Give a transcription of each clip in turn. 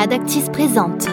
Adactis présente.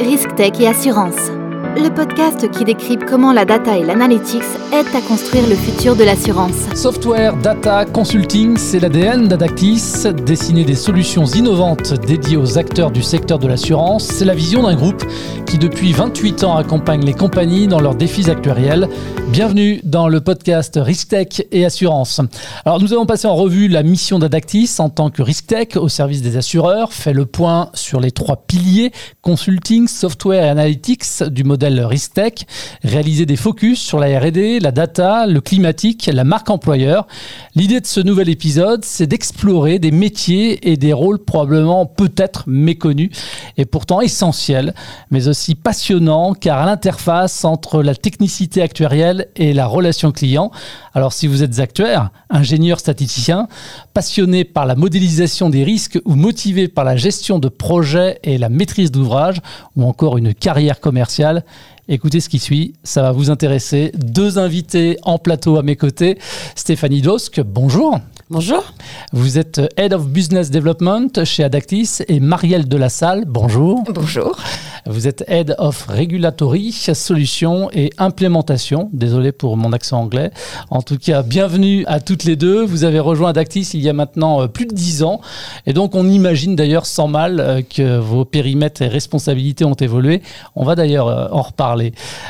Risk Tech et Assurance, le podcast qui décrypte comment la data et l'analytics aident à construire le futur de l'assurance. Software, data, consulting, c'est l'ADN d'Adactis. Dessiner des solutions innovantes dédiées aux acteurs du secteur de l'assurance, c'est la vision d'un groupe qui depuis 28 ans accompagne les compagnies dans leurs défis actuariels. Bienvenue dans le podcast Risktech et Assurance. Alors nous avons passé en revue la mission d'Adactis en tant que Risktech au service des assureurs, fait le point sur les trois piliers consulting, software et analytics du modèle Risktech, réalisé des focus sur la R&D, la data, le climatique, la marque employeur. L'idée de ce nouvel épisode, c'est d'explorer des métiers et des rôles probablement peut-être méconnus et pourtant essentiels, mais aussi passionnants car l'interface entre la technicité actuarielle et la relation client. Alors si vous êtes actuaire, ingénieur statisticien, passionné par la modélisation des risques ou motivé par la gestion de projets et la maîtrise d'ouvrage ou encore une carrière commerciale, Écoutez ce qui suit, ça va vous intéresser. Deux invités en plateau à mes côtés. Stéphanie Dosk, bonjour. Bonjour. Vous êtes Head of Business Development chez Adactis et Marielle Delassalle, bonjour. Bonjour. Vous êtes Head of Regulatory, Solutions et Implémentation. Désolé pour mon accent anglais. En tout cas, bienvenue à toutes les deux. Vous avez rejoint Adactis il y a maintenant euh, plus de dix ans. Et donc, on imagine d'ailleurs sans mal euh, que vos périmètres et responsabilités ont évolué. On va d'ailleurs euh, en reparler.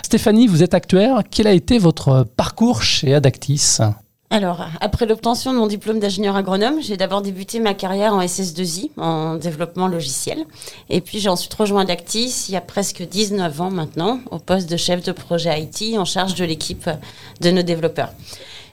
Stéphanie, vous êtes actuaire. Quel a été votre parcours chez Adactis? Alors, après l'obtention de mon diplôme d'ingénieur agronome, j'ai d'abord débuté ma carrière en SS2I, en développement logiciel. Et puis, j'ai ensuite rejoint Dactis il y a presque 19 ans maintenant, au poste de chef de projet IT en charge de l'équipe de nos développeurs.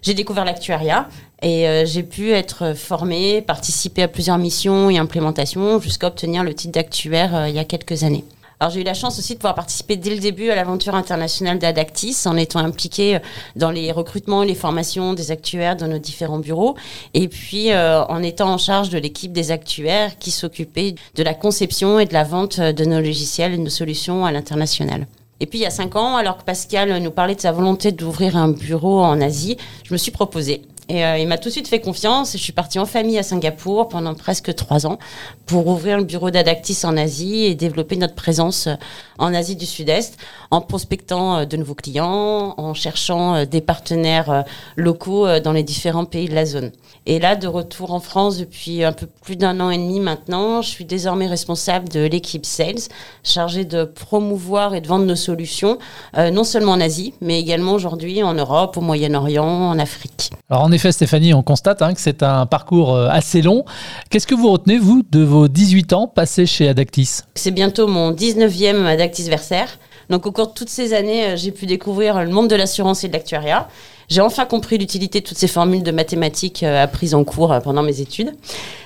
J'ai découvert l'actuariat et euh, j'ai pu être formée, participer à plusieurs missions et implémentations jusqu'à obtenir le titre d'actuaire euh, il y a quelques années. Alors j'ai eu la chance aussi de pouvoir participer dès le début à l'aventure internationale d'Adactis en étant impliquée euh, dans les recrutements et les formations des actuaires dans nos différents bureaux et puis euh, en étant en charge de l'équipe des actuaires qui s'occupait de la conception et de la vente de nos logiciels et de nos solutions à l'international. Et puis il y a cinq ans, alors que Pascal nous parlait de sa volonté d'ouvrir un bureau en Asie, je me suis proposée et euh, il m'a tout de suite fait confiance. Je suis partie en famille à Singapour pendant presque trois ans pour ouvrir le bureau d'Adactis en Asie et développer notre présence euh, en Asie du Sud-Est en prospectant euh, de nouveaux clients, en cherchant des partenaires locaux dans les différents pays de la zone. Et là, de retour en France depuis un peu plus d'un an et demi maintenant, je suis désormais responsable de l'équipe Sales, chargée de promouvoir et de vendre nos solutions, non seulement en Asie, mais également aujourd'hui en Europe, au Moyen-Orient, en Afrique. Alors en effet, Stéphanie, on constate hein, que c'est un parcours euh, assez long. Qu'est-ce que vous retenez, vous, de vos 18 ans passés chez Adactis? C'est bientôt mon 19e Adactis Versaire. Donc au cours de toutes ces années, euh, j'ai pu découvrir le monde de l'assurance et de l'actuariat. J'ai enfin compris l'utilité de toutes ces formules de mathématiques euh, apprises en cours pendant mes études.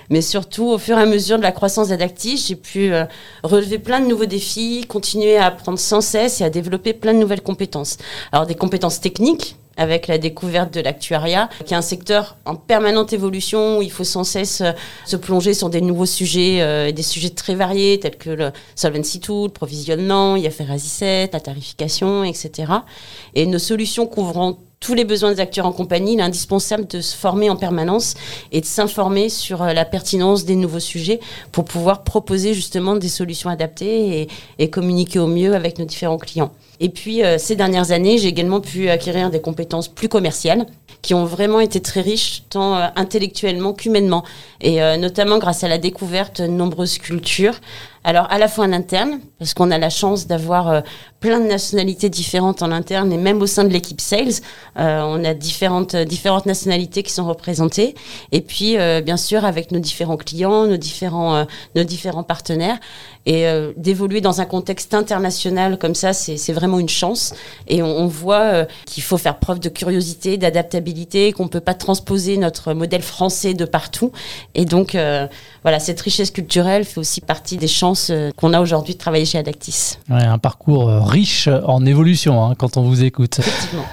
Mais surtout, au fur et à mesure de la croissance d'Adactis, j'ai pu relever plein de nouveaux défis, continuer à apprendre sans cesse et à développer plein de nouvelles compétences. Alors des compétences techniques, avec la découverte de l'actuariat, qui est un secteur en permanente évolution où il faut sans cesse euh, se plonger sur des nouveaux sujets, euh, des sujets très variés tels que le Solvency Tool, le provisionnement, IFRS 17, la tarification, etc. Et nos solutions couvrant tous les besoins des acteurs en compagnie, il est indispensable de se former en permanence et de s'informer sur euh, la pertinence des nouveaux sujets pour pouvoir proposer justement des solutions adaptées et communiquer au mieux avec nos différents clients. Et puis, euh, ces dernières années, j'ai également pu acquérir des compétences plus commerciales qui ont vraiment été très riches, tant euh, intellectuellement qu'humainement, et euh, notamment grâce à la découverte de nombreuses cultures. Alors, à la fois en interne, parce qu'on a la chance d'avoir plein de nationalités différentes en interne, et même au sein de l'équipe sales, on a différentes, différentes nationalités qui sont représentées, et puis, bien sûr, avec nos différents clients, nos différents, nos différents partenaires, et d'évoluer dans un contexte international comme ça, c'est vraiment une chance. Et on, on voit qu'il faut faire preuve de curiosité, d'adaptabilité qu'on peut pas transposer notre modèle français de partout. Et donc, euh, voilà, cette richesse culturelle fait aussi partie des chances euh, qu'on a aujourd'hui de travailler chez Adactis. un parcours euh, riche en évolution hein, quand on vous écoute.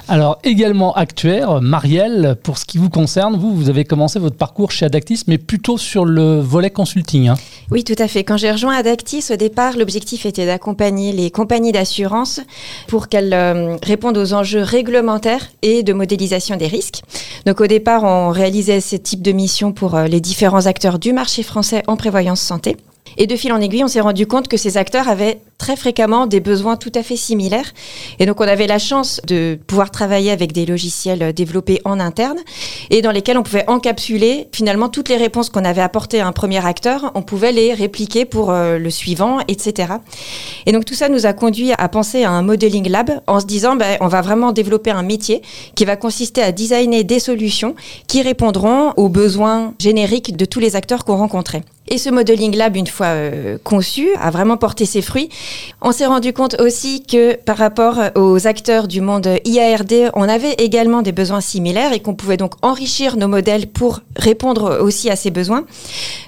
Alors, également actuaire, Marielle, pour ce qui vous concerne, vous, vous avez commencé votre parcours chez Adactis, mais plutôt sur le volet consulting. Hein. Oui, tout à fait. Quand j'ai rejoint Adactis, au départ, l'objectif était d'accompagner les compagnies d'assurance pour qu'elles répondent aux enjeux réglementaires et de modélisation des risques. Donc au départ, on réalisait ce type de mission pour euh, les différents acteurs du marché français en prévoyance santé. Et de fil en aiguille, on s'est rendu compte que ces acteurs avaient très fréquemment des besoins tout à fait similaires. Et donc, on avait la chance de pouvoir travailler avec des logiciels développés en interne et dans lesquels on pouvait encapsuler finalement toutes les réponses qu'on avait apportées à un premier acteur. On pouvait les répliquer pour euh, le suivant, etc. Et donc, tout ça nous a conduit à penser à un modeling lab en se disant, ben, on va vraiment développer un métier qui va consister à designer des solutions qui répondront aux besoins génériques de tous les acteurs qu'on rencontrait. Et ce modeling lab, une fois euh, conçu, a vraiment porté ses fruits. On s'est rendu compte aussi que par rapport aux acteurs du monde IARD, on avait également des besoins similaires et qu'on pouvait donc enrichir nos modèles pour répondre aussi à ces besoins.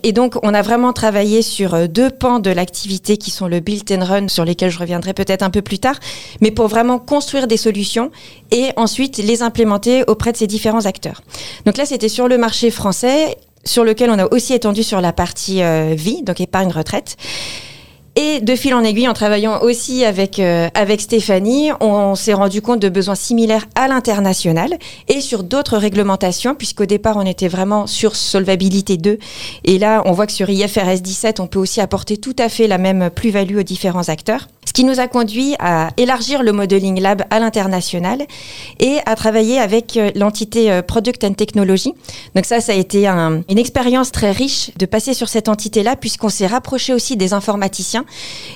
Et donc, on a vraiment travaillé sur euh, deux pans de l'activité qui sont le build and run, sur lesquels je reviendrai peut-être un peu plus tard, mais pour vraiment construire des solutions et ensuite les implémenter auprès de ces différents acteurs. Donc là, c'était sur le marché français sur lequel on a aussi étendu sur la partie euh, vie, donc épargne retraite. Et de fil en aiguille, en travaillant aussi avec, euh, avec Stéphanie, on, s'est rendu compte de besoins similaires à l'international et sur d'autres réglementations, puisqu'au départ, on était vraiment sur Solvabilité 2. Et là, on voit que sur IFRS 17, on peut aussi apporter tout à fait la même plus-value aux différents acteurs. Ce qui nous a conduit à élargir le Modeling Lab à l'international et à travailler avec euh, l'entité euh, Product and Technology. Donc ça, ça a été une expérience très riche de passer sur cette entité-là, puisqu'on s'est rapproché aussi des informaticiens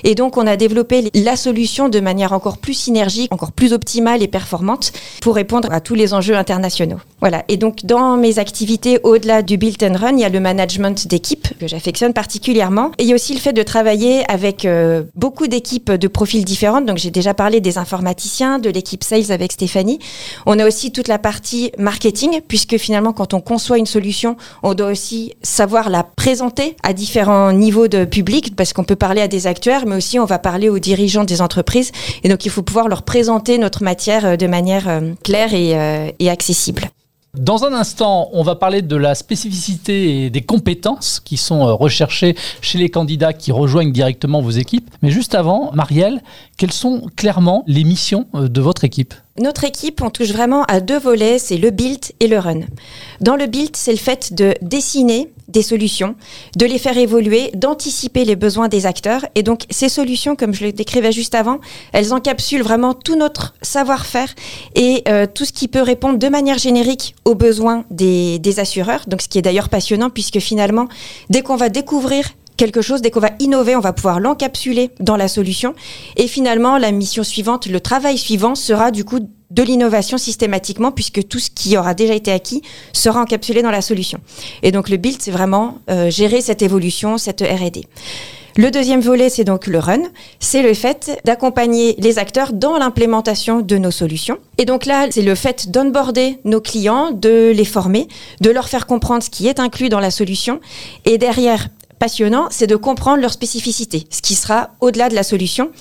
et donc, on a développé la solution de manière encore plus synergique, encore plus optimale et performante pour répondre à tous les enjeux internationaux. Voilà. Et donc, dans mes activités, au-delà du build and run, il y a le management d'équipe que j'affectionne particulièrement. Et il y a aussi le fait de travailler avec euh, beaucoup d'équipes de profils différentes. Donc, j'ai déjà parlé des informaticiens, de l'équipe sales avec Stéphanie. On a aussi toute la partie marketing, puisque finalement, quand on conçoit une solution, on doit aussi savoir la présenter à différents niveaux de public, parce qu'on peut parler à des acteurs, mais aussi on va parler aux dirigeants des entreprises. Et donc il faut pouvoir leur présenter notre matière euh, de manière euh, claire euh, et, accessible. Dans un instant, on va parler de la spécificité et des compétences qui sont recherchées chez les candidats qui rejoignent directement vos équipes. Mais juste avant, Marielle, quelles sont clairement les missions de votre équipe? Notre équipe, on touche vraiment à deux volets, c'est le build et le run. Dans le build, c'est le fait de dessiner des solutions, de les faire évoluer, d'anticiper les besoins des acteurs. Et donc, ces solutions, comme je le décrivais juste avant, elles encapsulent vraiment tout notre savoir-faire et euh, tout ce qui peut répondre de manière générique aux besoins des, des assureurs. Donc, ce qui est d'ailleurs passionnant, puisque finalement, dès qu'on va découvrir quelque chose, dès qu'on va innover, on va pouvoir l'encapsuler dans la solution. Et finalement, la mission suivante, le travail suivant sera du coup de l'innovation systématiquement, puisque tout ce qui aura déjà été acquis sera encapsulé dans la solution. Et donc le build, c'est vraiment euh, gérer cette évolution, cette RD. Le deuxième volet, c'est donc le run. C'est le fait d'accompagner les acteurs dans l'implémentation de nos solutions. Et donc là, c'est le fait d'onboarder nos clients, de les former, de leur faire comprendre ce qui est inclus dans la solution. Et derrière, passionnant, c'est de comprendre leurs spécificités, ce qui sera au-delà de la solution.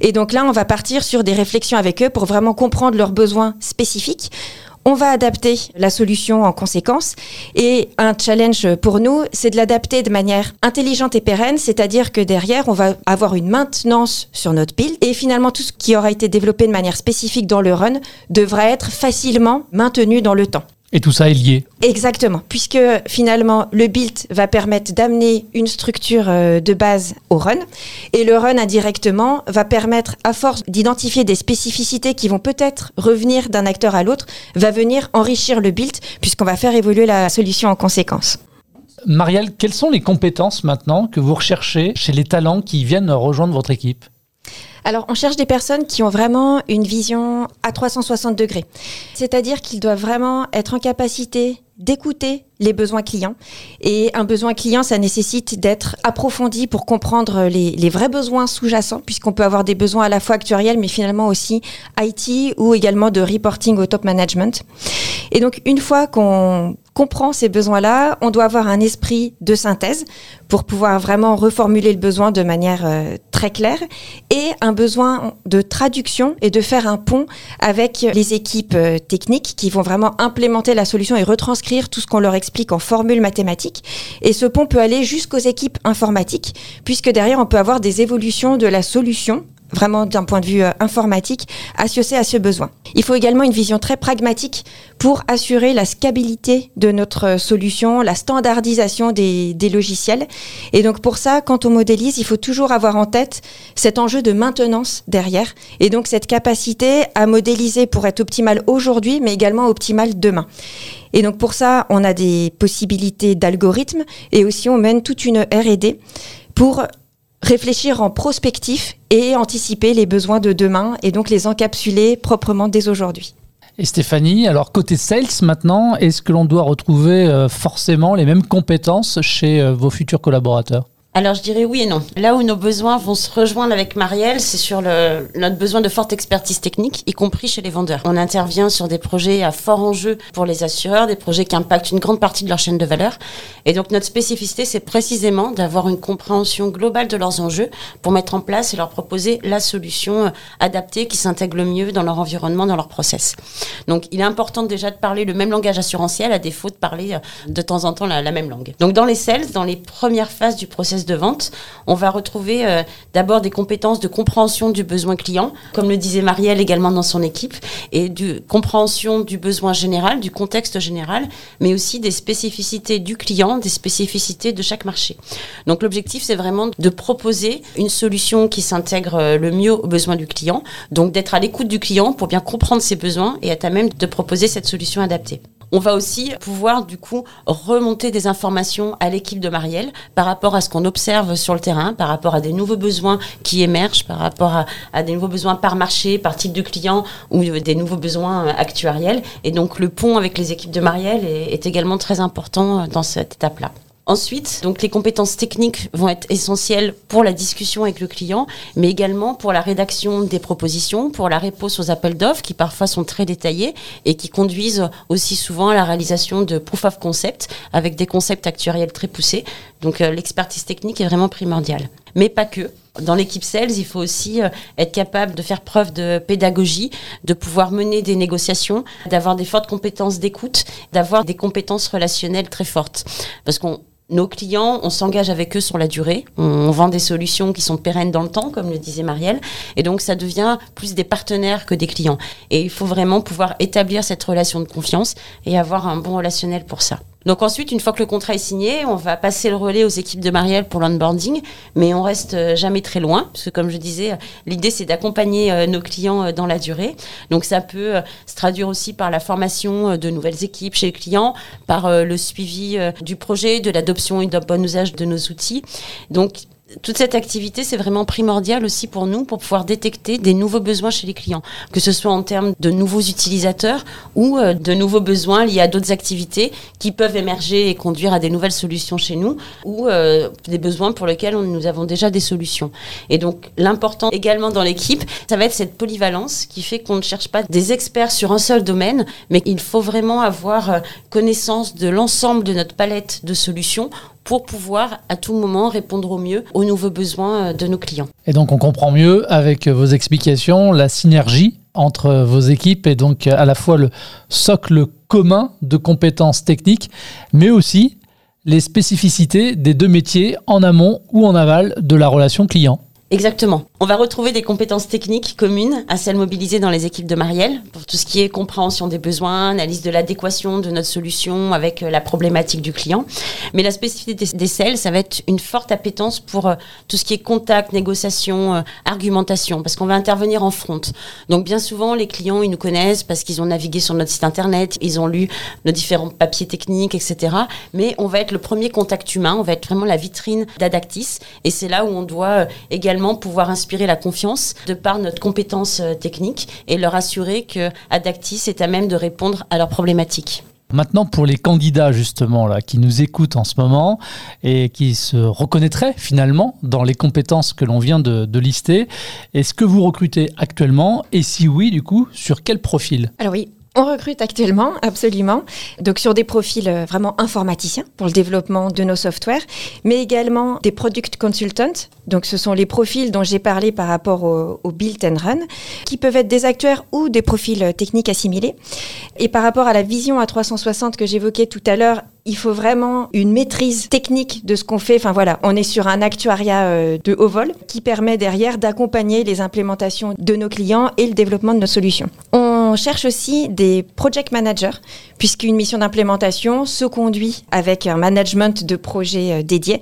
Et donc là, on va partir sur des réflexions avec eux pour vraiment comprendre leurs besoins spécifiques. On va adapter la solution en conséquence. Et un challenge pour nous, c'est de l'adapter de manière intelligente et pérenne, c'est-à-dire que derrière, on va avoir une maintenance sur notre build. Et finalement, tout ce qui aura été développé de manière spécifique dans le run devra être facilement maintenu dans le temps. Et tout ça est lié. Exactement, puisque finalement le build va permettre d'amener une structure euh, de base au run, et le run indirectement va permettre, à force d'identifier des spécificités qui vont peut-être revenir d'un acteur à l'autre, va venir enrichir le build, puisqu'on va faire évoluer la solution en conséquence. Marielle, quelles sont les compétences maintenant que vous recherchez chez les talents qui viennent rejoindre votre équipe? Alors, on cherche des personnes qui ont vraiment une vision à 360 degrés. C'est-à-dire qu'ils doivent vraiment être en capacité d'écouter les besoins clients. Et un besoin client, ça nécessite d'être approfondi pour comprendre les, vrais besoins sous-jacents, puisqu'on peut avoir des besoins à la fois actuariels, mais finalement aussi IT ou également de reporting au top management. Et donc, une fois qu'on comprend ces besoins-là, on doit avoir un esprit de synthèse pour pouvoir vraiment reformuler le besoin de manière euh, très claire et un besoin de traduction et de faire un pont avec les équipes euh, techniques qui vont vraiment implémenter la solution et retranscrire tout ce qu'on leur explique en formule mathématique. Et ce pont peut aller jusqu'aux équipes informatiques, puisque derrière, on peut avoir des évolutions de la solution vraiment d'un point de vue euh, informatique, associé à ce besoin. Il faut également une vision très pragmatique pour assurer la scalabilité de notre euh, solution, la standardisation des, des, logiciels. Et donc pour ça, quand on modélise, il faut toujours avoir en tête cet enjeu de maintenance derrière, et donc cette capacité à modéliser pour être optimal aujourd'hui, mais également optimal demain. Et donc pour ça, on a des possibilités d'algorithmes et aussi on mène toute une R&D pour réfléchir en prospectif et anticiper les besoins de demain et donc les encapsuler proprement dès aujourd'hui. Et Stéphanie, alors côté sales maintenant, est-ce que l'on doit retrouver euh, forcément les mêmes compétences chez euh, vos futurs collaborateurs? Alors je dirais oui et non. Là où nos besoins vont se rejoindre avec Marielle, c'est sur notre besoin de forte expertise technique, y compris chez les vendeurs. On intervient sur des projets à fort enjeu pour les assureurs, des projets qui impactent une grande partie de leur chaîne de valeur. Et donc notre spécificité, c'est précisément d'avoir une compréhension globale de leurs enjeux pour mettre en place et leur proposer la solution euh, adaptée qui s'intègre le mieux dans leur environnement, dans leur process. Donc il est important déjà de parler le même langage assurantiel à défaut de parler euh, de temps en temps la, la même langue. Donc dans les sales, dans les premières phases du process de vente, on va retrouver euh, d'abord des compétences de compréhension du besoin client, comme le disait Marielle également dans son équipe, et de compréhension du besoin général, du contexte général, mais aussi des spécificités du client, des spécificités de chaque marché. Donc l'objectif, c'est vraiment de proposer une solution qui s'intègre euh, le mieux aux besoins du client, donc d'être à l'écoute du client pour bien comprendre ses besoins et être à même de proposer cette solution adaptée. On va aussi pouvoir du coup remonter des informations à l'équipe de Marielle par rapport à ce qu'on observe sur le terrain, par rapport à des nouveaux besoins qui émergent, par rapport à, des nouveaux besoins par marché, par type de client ou des nouveaux besoins euh, actuariels. Et donc le pont avec les équipes de Marielle est également très important euh, dans cette étape-là. Ensuite, donc les compétences techniques vont être essentielles pour la discussion avec le client, mais également pour la rédaction des propositions, pour la réponse aux appels d'offres qui parfois sont très détaillés et qui conduisent aussi souvent à la réalisation de proof of concept avec des concepts actuariels très poussés. Donc euh, l'expertise technique est vraiment primordiale. Mais pas que. Dans l'équipe sales, il faut aussi euh, être capable de faire preuve de pédagogie, de pouvoir mener des négociations, d'avoir des fortes compétences d'écoute, d'avoir des compétences relationnelles très fortes. Parce qu'on nos clients, on s'engage avec eux sur la durée. On, vend des solutions qui sont pérennes dans le temps, comme le disait Marielle. Et donc, ça devient plus des partenaires que des clients. Et il faut vraiment pouvoir établir cette relation de confiance et avoir un bon relationnel pour ça. Donc ensuite, une fois que le contrat est signé, on va passer le relais aux équipes de Marielle pour l'onboarding, mais on reste euh, jamais très loin, parce que comme je disais, l'idée c'est d'accompagner euh, nos clients euh, dans la durée. Donc ça peut se traduire aussi par la formation de nouvelles équipes chez les clients, par le suivi du projet, de l'adoption et d'un bon usage de nos outils. Donc toute cette activité, c'est vraiment primordial aussi pour nous pour pouvoir détecter des nouveaux besoins chez les clients, que ce soit en termes de nouveaux utilisateurs ou euh, de nouveaux besoins liés à d'autres activités qui peuvent émerger et conduire à des nouvelles solutions chez nous ou euh, des besoins pour lesquels nous avons déjà des solutions. Et donc l'important également dans l'équipe, ça va être cette polyvalence qui fait qu'on ne cherche pas des experts sur un seul domaine, mais il faut vraiment avoir euh, connaissance de l'ensemble de notre palette de solutions pour pouvoir à tout moment répondre au mieux aux nouveaux besoins euh, de nos clients. Et donc on comprend mieux avec vos explications la synergie entre vos équipes et donc à la fois le socle commun de compétences techniques, mais aussi les spécificités des deux métiers en amont ou en aval de la relation client. Exactement. On va retrouver des compétences techniques communes à celles mobilisées dans les équipes de Marielle pour tout ce qui est compréhension des besoins, analyse de l'adéquation de notre solution avec euh, la problématique du client. Mais la spécificité des sales, ça va être une forte appétence pour euh, tout ce qui est contact, négociation, euh, argumentation, parce qu'on va intervenir en front. Donc bien souvent, les clients, ils nous connaissent parce qu'ils ont navigué sur notre site internet, ils ont lu nos différents papiers techniques, etc. Mais on va être le premier contact humain, on va être vraiment la vitrine d'Adactis, et c'est là où on doit également pouvoir inspirer la confiance de par notre compétence euh, technique et leur assurer que Adactis est à même de répondre à leurs problématiques. Maintenant, pour les candidats justement là, qui nous écoutent en ce moment et qui se reconnaîtraient finalement dans les compétences que l'on vient de, de lister, est-ce que vous recrutez actuellement? Et si oui, du coup, sur quel profil? Alors oui, On recrute actuellement, absolument. Donc sur des profils euh, vraiment informaticiens pour le développement de nos softwares, mais également des product consultants. Donc ce sont les profils dont j'ai parlé par rapport au, au, build and run, qui peuvent être des actuaires ou des profils euh, techniques assimilés. Et par rapport à la vision à 360 que j'évoquais tout à l'heure, il faut vraiment une maîtrise technique de ce qu'on fait. Enfin voilà, on est sur un actuariat euh, de haut vol qui permet derrière d'accompagner les implémentations de nos clients et le développement de nos solutions. On cherche aussi des project managers, puisqu'une mission d'implémentation se conduit avec un management de projet euh, dédié.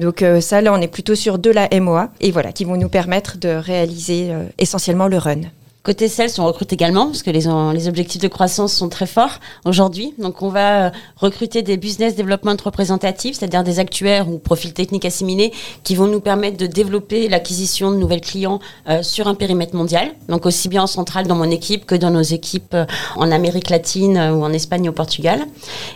Donc euh, ça, là, on est plutôt sur de la MOA, et voilà, qui vont nous permettre de réaliser essentiellement le run. Côté sales, on recrute également parce que les, objectifs de croissance sont très forts aujourd'hui. Donc, on va euh, recruter des business development représentatifs, c'est-à-dire des actuaires ou profils techniques assimilés qui vont nous permettre de développer l'acquisition de nouvelles clients euh, sur un périmètre mondial. Donc, aussi bien en centrale dans mon équipe que dans nos équipes euh, en Amérique latine ou en Espagne ou au Portugal.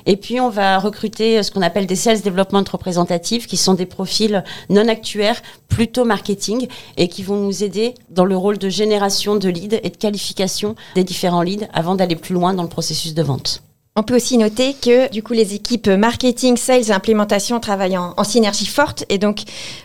Et puis, on va recruter ce qu'on appelle des sales development représentatifs qui sont des profils non actuaires, plutôt marketing et qui vont nous aider dans le rôle de génération de leads et de qualification des différents leads avant d'aller plus loin dans le processus de vente. On peut aussi noter que du coup les équipes marketing, sales et implémentation travaillent en, synergie forte et donc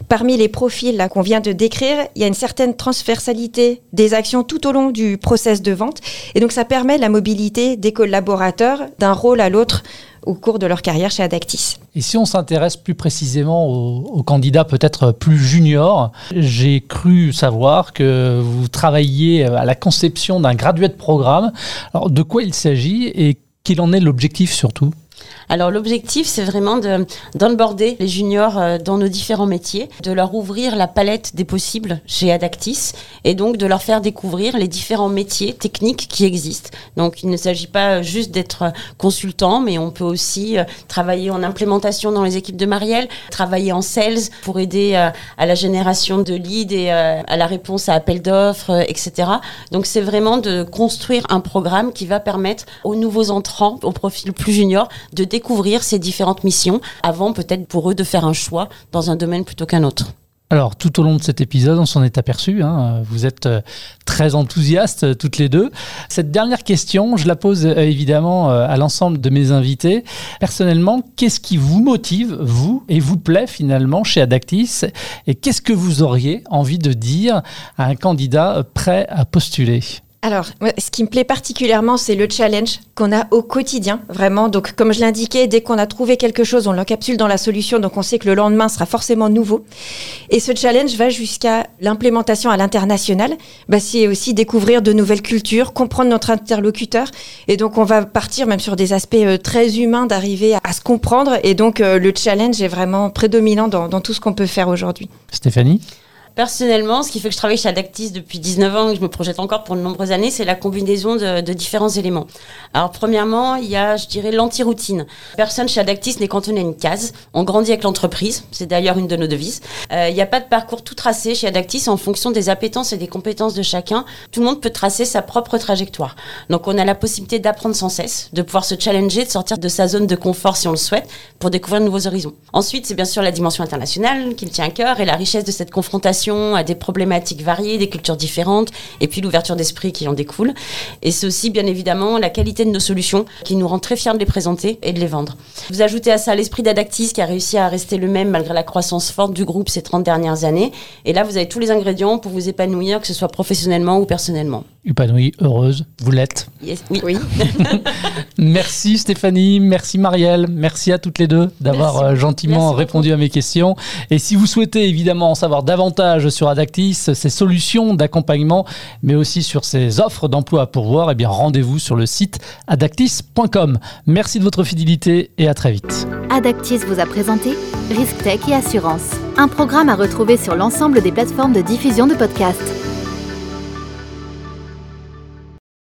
parmi les profils qu'on vient de décrire, il y a une certaine transversalité des actions tout au long du process de vente et donc ça permet la mobilité des collaborateurs d'un rôle à l'autre au cours de leur carrière chez Adactis. Et si on s'intéresse plus précisément aux, candidats peut-être plus juniors, j'ai cru savoir que vous travailliez à la conception d'un graduate programme. Alors de quoi il s'agit et quel en est l'objectif surtout? Alors l'objectif, c'est vraiment d'onboarder les juniors euh, dans nos différents métiers, de leur ouvrir la palette des possibles chez Adactis et donc de leur faire découvrir les différents métiers techniques qui existent. Donc il ne s'agit pas juste d'être consultant, mais on peut aussi euh, travailler en implémentation dans les équipes de Marielle, travailler en sales pour aider euh, à la génération de leads et à la réponse à appel d'offres, etc. Donc c'est vraiment de construire un programme qui va permettre aux nouveaux entrants, aux profils plus juniors, de découvrir ces différentes missions avant peut-être pour eux de faire un choix dans un domaine plutôt qu'un autre. Alors, tout au long de cet épisode, on s'en est aperçu. Hein, vous êtes euh, très enthousiastes euh, toutes les deux. Cette dernière question, je la pose euh, évidemment à l'ensemble de mes invités. Personnellement, qu'est-ce qui vous motive, vous, et vous plaît finalement chez Adactis? Et qu'est-ce que vous auriez envie de dire à un candidat prêt à postuler? Alors, ce qui me plaît particulièrement, c'est le challenge qu'on a au quotidien, vraiment. Donc, comme je l'indiquais, dès qu'on a trouvé quelque chose, on l'encapsule dans la solution, donc on sait que le lendemain sera forcément nouveau. Et ce challenge va jusqu'à l'implémentation à l'international. Bah, c'est aussi découvrir de nouvelles cultures, comprendre notre interlocuteur. Et donc, on va partir même sur des aspects euh, très humains d'arriver à, se comprendre. Et donc, euh, le challenge est vraiment prédominant dans tout ce qu'on peut faire aujourd'hui. Stéphanie? Personnellement, ce qui fait que je travaille chez Adactis depuis 19 ans et que je me projette encore pour de nombreuses années, c'est la combinaison de, de, différents éléments. Alors, premièrement, il y a, je dirais, l'anti-routine. Personne chez Adactis n'est cantonné à une case. On grandit avec l'entreprise. C'est d'ailleurs une de nos devises. Euh, il n'y a pas de parcours tout tracé chez Adactis en fonction des appétences et des compétences de chacun. Tout le monde peut tracer sa propre trajectoire. Donc, on a la possibilité d'apprendre sans cesse, de pouvoir se challenger, de sortir de sa zone de confort si on le souhaite, pour découvrir de nouveaux horizons. Ensuite, c'est bien sûr la dimension internationale qui me tient à cœur et la richesse de cette confrontation à des problématiques variées, des cultures différentes, et puis l'ouverture d'esprit qui en découle. Et c'est aussi bien évidemment la qualité de nos solutions qui nous rend très fiers de les présenter et de les vendre. Vous ajoutez à ça l'esprit d'Adactis qui a réussi à rester le même malgré la croissance forte du groupe ces 30 dernières années. Et là, vous avez tous les ingrédients pour vous épanouir, que ce soit professionnellement ou personnellement. Épanouie, heureuse, vous l'êtes. oui. oui. merci Stéphanie, merci Marielle, merci à toutes les deux d'avoir euh, gentiment répondu à mes questions. Et si vous souhaitez évidemment en savoir davantage, sur Adactis, ses solutions d'accompagnement, mais aussi sur ses offres d'emploi à pourvoir, eh bien rendez-vous sur le site adactis.com. Merci de votre fidélité et à très vite. Adactis vous a présenté Risk Tech et Assurance, un programme à retrouver sur l'ensemble des plateformes de diffusion de podcasts.